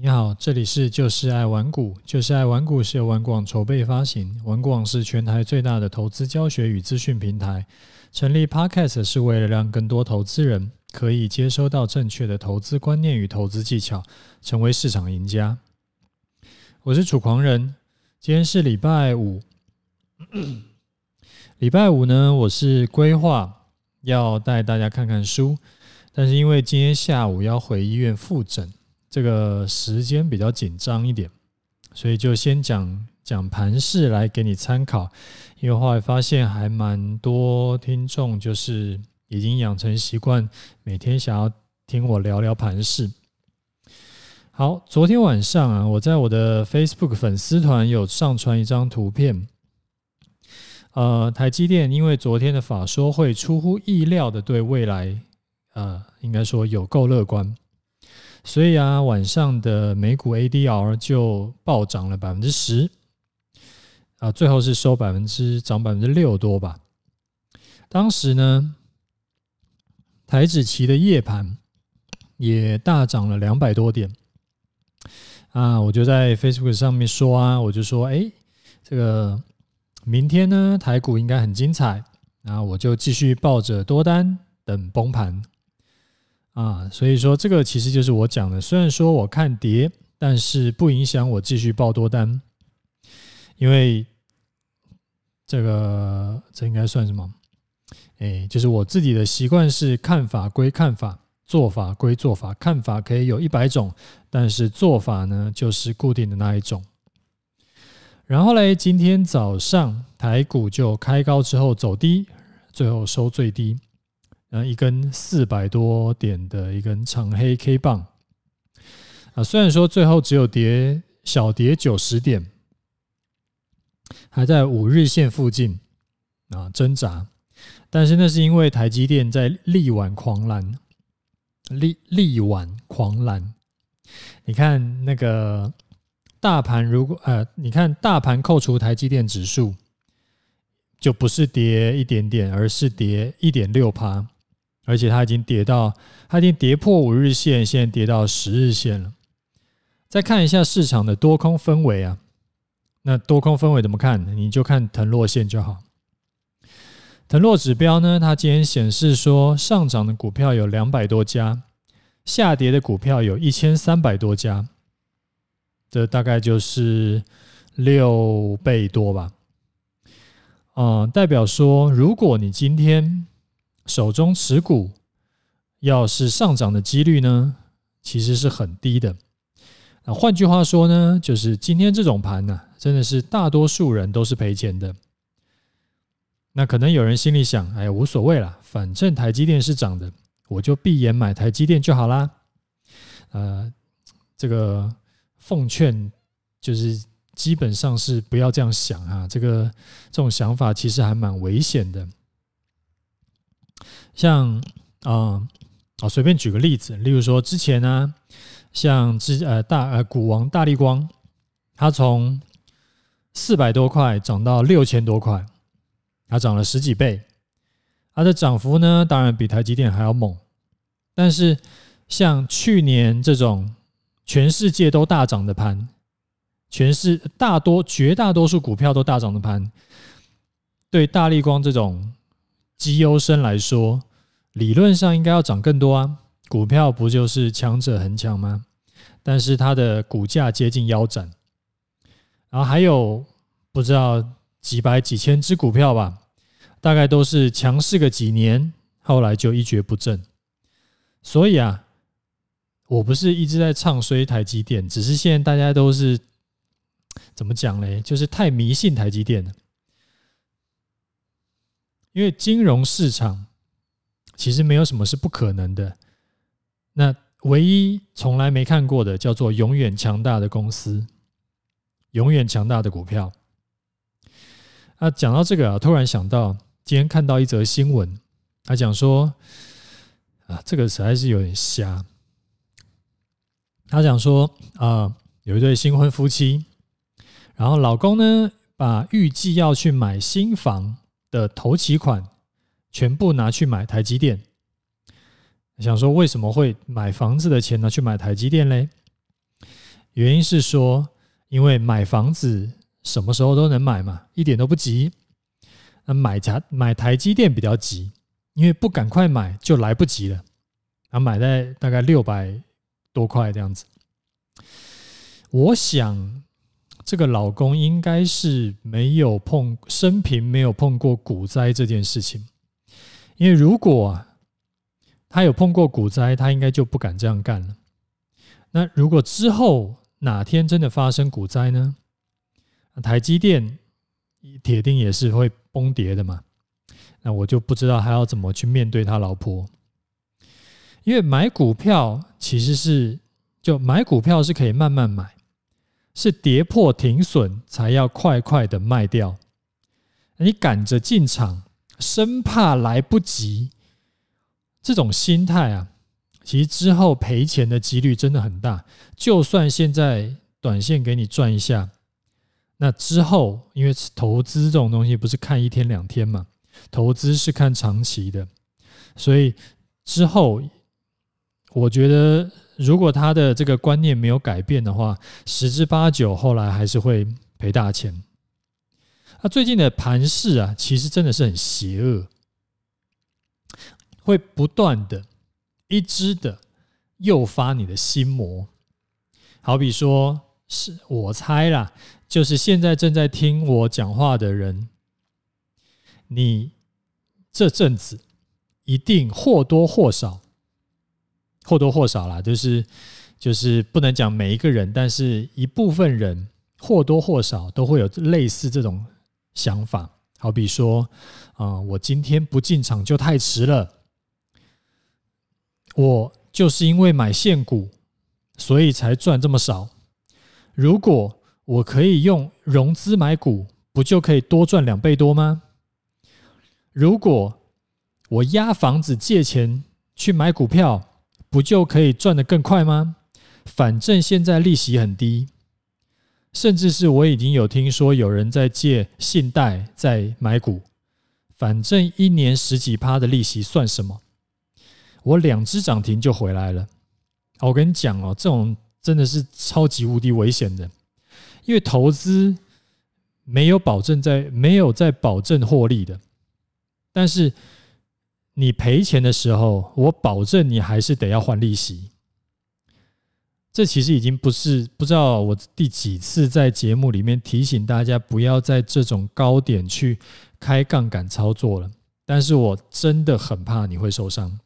你好，这里是就是爱玩股，就是爱玩股是由玩广筹备发行，玩广是全台最大的投资教学与资讯平台。成立 Podcast 是为了让更多投资人可以接收到正确的投资观念与投资技巧，成为市场赢家。我是楚狂人，今天是礼拜五。礼拜五呢，我是规划要带大家看看书，但是因为今天下午要回医院复诊。这个时间比较紧张一点，所以就先讲讲盘势来给你参考。因为后来发现还蛮多听众就是已经养成习惯，每天想要听我聊聊盘势。好，昨天晚上啊，我在我的 Facebook 粉丝团有上传一张图片。呃，台积电因为昨天的法说会出乎意料的对未来，呃，应该说有够乐观。所以啊，晚上的美股 ADR 就暴涨了百分之十，啊，最后是收百分之涨百分之六多吧。当时呢，台指期的夜盘也大涨了两百多点，啊，我就在 Facebook 上面说啊，我就说，哎，这个明天呢，台股应该很精彩，然后我就继续抱着多单等崩盘。啊，所以说这个其实就是我讲的。虽然说我看跌，但是不影响我继续报多单，因为这个这应该算什么？哎，就是我自己的习惯是看法归看法，做法归做法。看法可以有一百种，但是做法呢，就是固定的那一种。然后嘞，今天早上台股就开高之后走低，最后收最低。呃，一根四百多点的一根长黑 K 棒啊，虽然说最后只有跌小跌九十点，还在五日线附近啊挣扎，但是那是因为台积电在力挽狂澜，力力挽狂澜。你看那个大盘，如果呃，你看大盘扣除台积电指数，就不是跌一点点，而是跌一点六趴。而且它已经跌到，它已经跌破五日线，现在跌到十日线了。再看一下市场的多空氛围啊，那多空氛围怎么看？你就看腾落线就好。腾落指标呢，它今天显示说，上涨的股票有两百多家，下跌的股票有一千三百多家，这大概就是六倍多吧。嗯，代表说，如果你今天手中持股要是上涨的几率呢，其实是很低的。那换句话说呢，就是今天这种盘呢，真的是大多数人都是赔钱的。那可能有人心里想，哎呀，无所谓啦，反正台积电是涨的，我就闭眼买台积电就好啦。呃，这个奉劝就是基本上是不要这样想啊，这个这种想法其实还蛮危险的。像啊，哦，随便举个例子，例如说之前呢，像之呃大呃股王大立光，它从四百多块涨到六千多块，它涨了十几倍，它的涨幅呢，当然比台积电还要猛。但是像去年这种全世界都大涨的盘，全市大多绝大多数股票都大涨的盘，对大立光这种。绩优生来说，理论上应该要涨更多啊！股票不就是强者恒强吗？但是它的股价接近腰斩，然后还有不知道几百几千只股票吧，大概都是强势个几年，后来就一蹶不振。所以啊，我不是一直在唱衰台积电，只是现在大家都是怎么讲嘞？就是太迷信台积电了。因为金融市场其实没有什么是不可能的，那唯一从来没看过的叫做永远强大的公司，永远强大的股票。啊，讲到这个啊，突然想到今天看到一则新闻，他讲说啊，这个实在是有点瞎。他讲说啊，有一对新婚夫妻，然后老公呢，把预计要去买新房。的头期款全部拿去买台积电，想说为什么会买房子的钱拿去买台积电嘞？原因是说，因为买房子什么时候都能买嘛，一点都不急。那买台买台积电比较急，因为不赶快买就来不及了。啊，买在大概六百多块这样子。我想这个老公应该是没有碰生平没有碰过股灾这件事情，因为如果啊他有碰过股灾，他应该就不敢这样干了。那如果之后哪天真的发生股灾呢？台积电铁定也是会崩跌的嘛。那我就不知道他要怎么去面对他老婆，因为买股票其实是就买股票是可以慢慢买，是跌破停损才要快快的卖掉。你赶着进场，生怕来不及，这种心态啊。其实之后赔钱的几率真的很大，就算现在短线给你赚一下，那之后因为投资这种东西不是看一天两天嘛，投资是看长期的，所以之后我觉得如果他的这个观念没有改变的话，十之八九后来还是会赔大钱。那最近的盘势啊，其实真的是很邪恶，会不断的。一直的诱发你的心魔，好比说是我猜啦，就是现在正在听我讲话的人，你这阵子一定或多或少，或多或少啦，就是就是不能讲每一个人，但是一部分人或多或少都会有类似这种想法，好比说啊，我今天不进场就太迟了。我就是因为买现股，所以才赚这么少。如果我可以用融资买股，不就可以多赚两倍多吗？如果我押房子借钱去买股票，不就可以赚得更快吗？反正现在利息很低，甚至是我已经有听说有人在借信贷在买股，反正一年十几趴的利息算什么？我两只涨停就回来了。我跟你讲哦，这种真的是超级无敌危险的，因为投资没有保证在没有在保证获利的。但是你赔钱的时候，我保证你还是得要还利息。这其实已经不是不知道我第几次在节目里面提醒大家不要在这种高点去开杠杆操作了。但是我真的很怕你会受伤。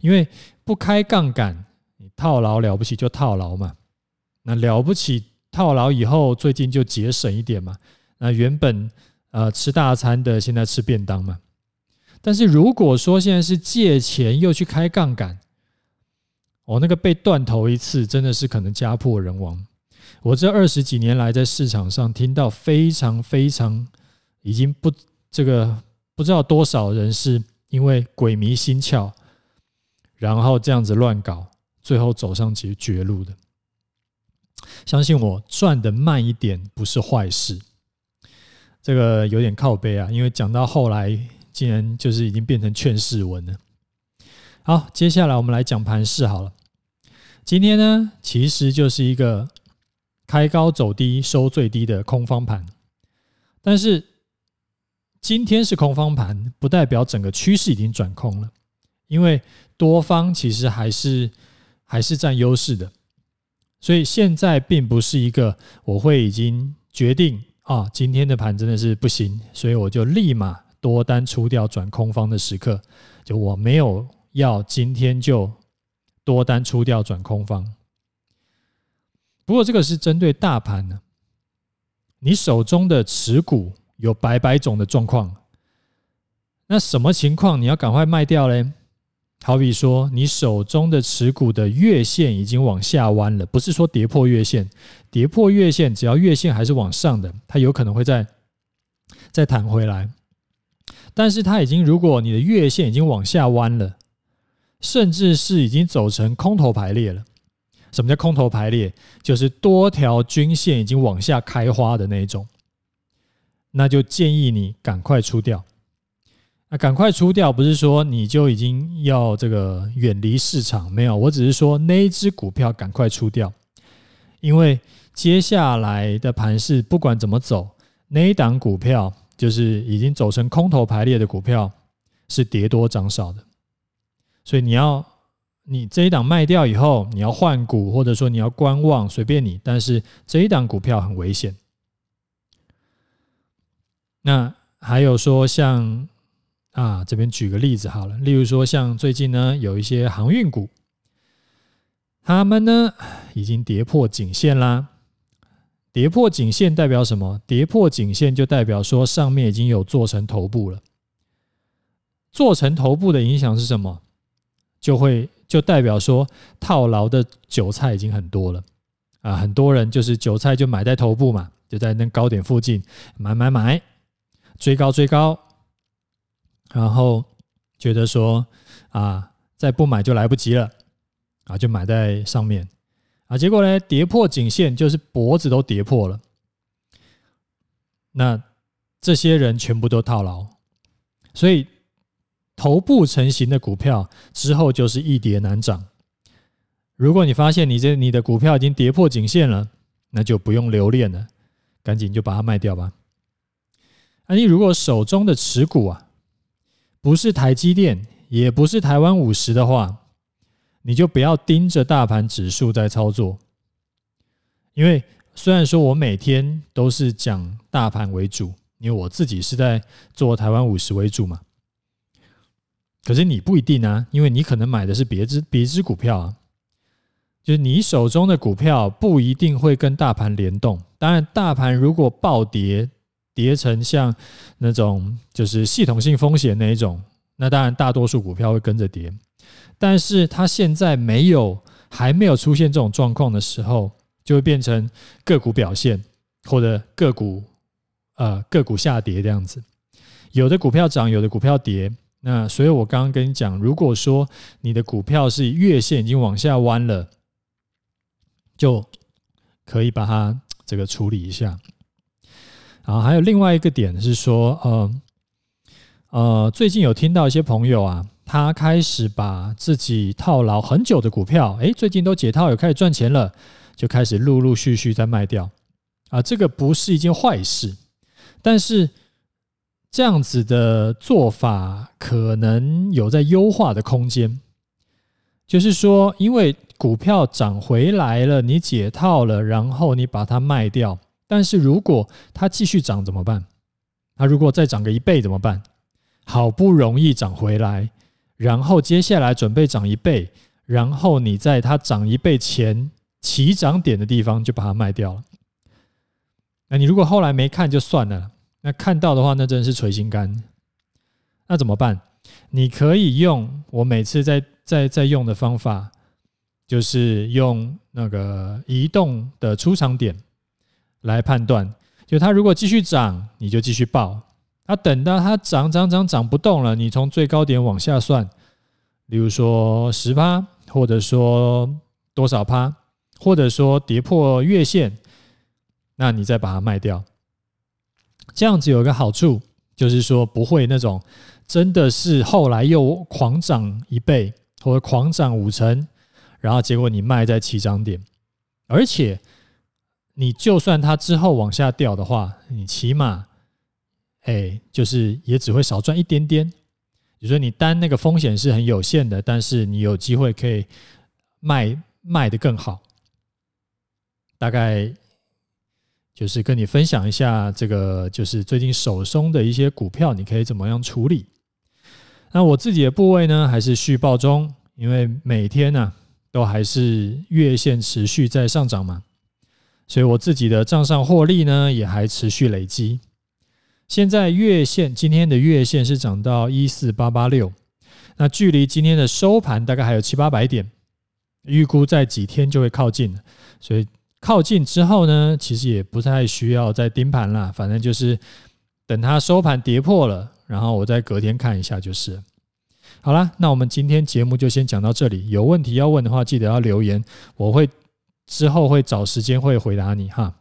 因为不开杠杆，你套牢了不起就套牢嘛。那了不起套牢以后，最近就节省一点嘛。那原本呃吃大餐的，现在吃便当嘛。但是如果说现在是借钱又去开杠杆，我那个被断头一次，真的是可能家破人亡。我这二十几年来在市场上听到非常非常已经不这个不知道多少人是因为鬼迷心窍。然后这样子乱搞，最后走上绝绝路的。相信我，赚的慢一点不是坏事。这个有点靠背啊，因为讲到后来，竟然就是已经变成劝世文了。好，接下来我们来讲盘势好了。今天呢，其实就是一个开高走低、收最低的空方盘。但是今天是空方盘，不代表整个趋势已经转空了。因为多方其实还是还是占优势的，所以现在并不是一个我会已经决定啊，今天的盘真的是不行，所以我就立马多单出掉转空方的时刻，就我没有要今天就多单出掉转空方。不过这个是针对大盘呢，你手中的持股有百百种的状况，那什么情况你要赶快卖掉嘞？好比说，你手中的持股的月线已经往下弯了，不是说跌破月线，跌破月线，只要月线还是往上的，它有可能会再再弹回来。但是它已经，如果你的月线已经往下弯了，甚至是已经走成空头排列了。什么叫空头排列？就是多条均线已经往下开花的那一种，那就建议你赶快出掉。那赶快出掉，不是说你就已经要这个远离市场，没有，我只是说那一只股票赶快出掉，因为接下来的盘势不管怎么走，那一档股票就是已经走成空头排列的股票，是跌多涨少的，所以你要你这一档卖掉以后，你要换股或者说你要观望，随便你。但是这一档股票很危险。那还有说像啊，这边举个例子好了，例如说像最近呢有一些航运股，他们呢已经跌破颈线啦。跌破颈线代表什么？跌破颈线就代表说上面已经有做成头部了。做成头部的影响是什么？就会就代表说套牢的韭菜已经很多了。啊，很多人就是韭菜就买在头部嘛，就在那高点附近买买买，追高追高，然后觉得说啊，再不买就来不及了啊，就买在上面。啊，结果呢，跌破颈线就是脖子都跌破了，那这些人全部都套牢，所以。头部成型的股票之后就是易跌难涨。如果你发现你这你的股票已经跌破颈线了，那就不用留恋了，赶紧就把它卖掉吧。那你如果手中的持股啊，不是台积电，也不是台湾五十的话，你就不要盯着大盘指数在操作。因为虽然说我每天都是讲大盘为主，因为我自己是在做台湾五十为主嘛。可是你不一定啊，因为你可能买的是别只别只股票啊，就是你手中的股票不一定会跟大盘联动。当然，大盘如果暴跌，跌成像那种就是系统性风险那一种，那当然大多数股票会跟着跌。但是它现在没有还没有出现这种状况的时候，就会变成个股表现或者个股呃个股下跌这样子，有的股票涨，有的股票跌。那所以，我刚刚跟你讲，如果说你的股票是月线已经往下弯了，就可以把它这个处理一下。然后还有另外一个点是说，呃呃，最近有听到一些朋友啊，他开始把自己套牢很久的股票，诶，最近都解套，有开始赚钱了，就开始陆陆续续在卖掉。啊，这个不是一件坏事，但是。这样子的做法可能有在优化的空间，就是说，因为股票涨回来了，你解套了，然后你把它卖掉。但是如果它继续涨怎么办？它如果再涨个一倍怎么办？好不容易涨回来，然后接下来准备涨一倍，然后你在它涨一倍前起涨点的地方就把它卖掉了。那你如果后来没看就算了。那看到的话，那真的是捶心肝。那怎么办？你可以用我每次在在在用的方法，就是用那个移动的出场点来判断。就它如果继续涨，你就继续报。它等到它涨涨涨涨不动了，你从最高点往下算，比如说十趴，或者说多少趴，或者说跌破月线，那你再把它卖掉。这样子有一个好处，就是说不会那种真的是后来又狂涨一倍或者狂涨五成，然后结果你卖在起涨点，而且你就算它之后往下掉的话，你起码哎，就是也只会少赚一点点。比如说你单那个风险是很有限的，但是你有机会可以卖卖得更好，大概。就是跟你分享一下这个，就是最近手松的一些股票，你可以怎么样处理？那我自己的部位呢，还是续报中，因为每天呢都还是月线持续在上涨嘛，所以我自己的账上获利呢也还持续累积。现在月线今天的月线是涨到一四八八六，那距离今天的收盘大概还有七八百点，预估在几天就会靠近，所以。靠近之后呢，其实也不太需要再盯盘了，反正就是等它收盘跌破了，然后我再隔天看一下就是。好啦，那我们今天节目就先讲到这里。有问题要问的话，记得要留言，我会之后会找时间会回答你哈。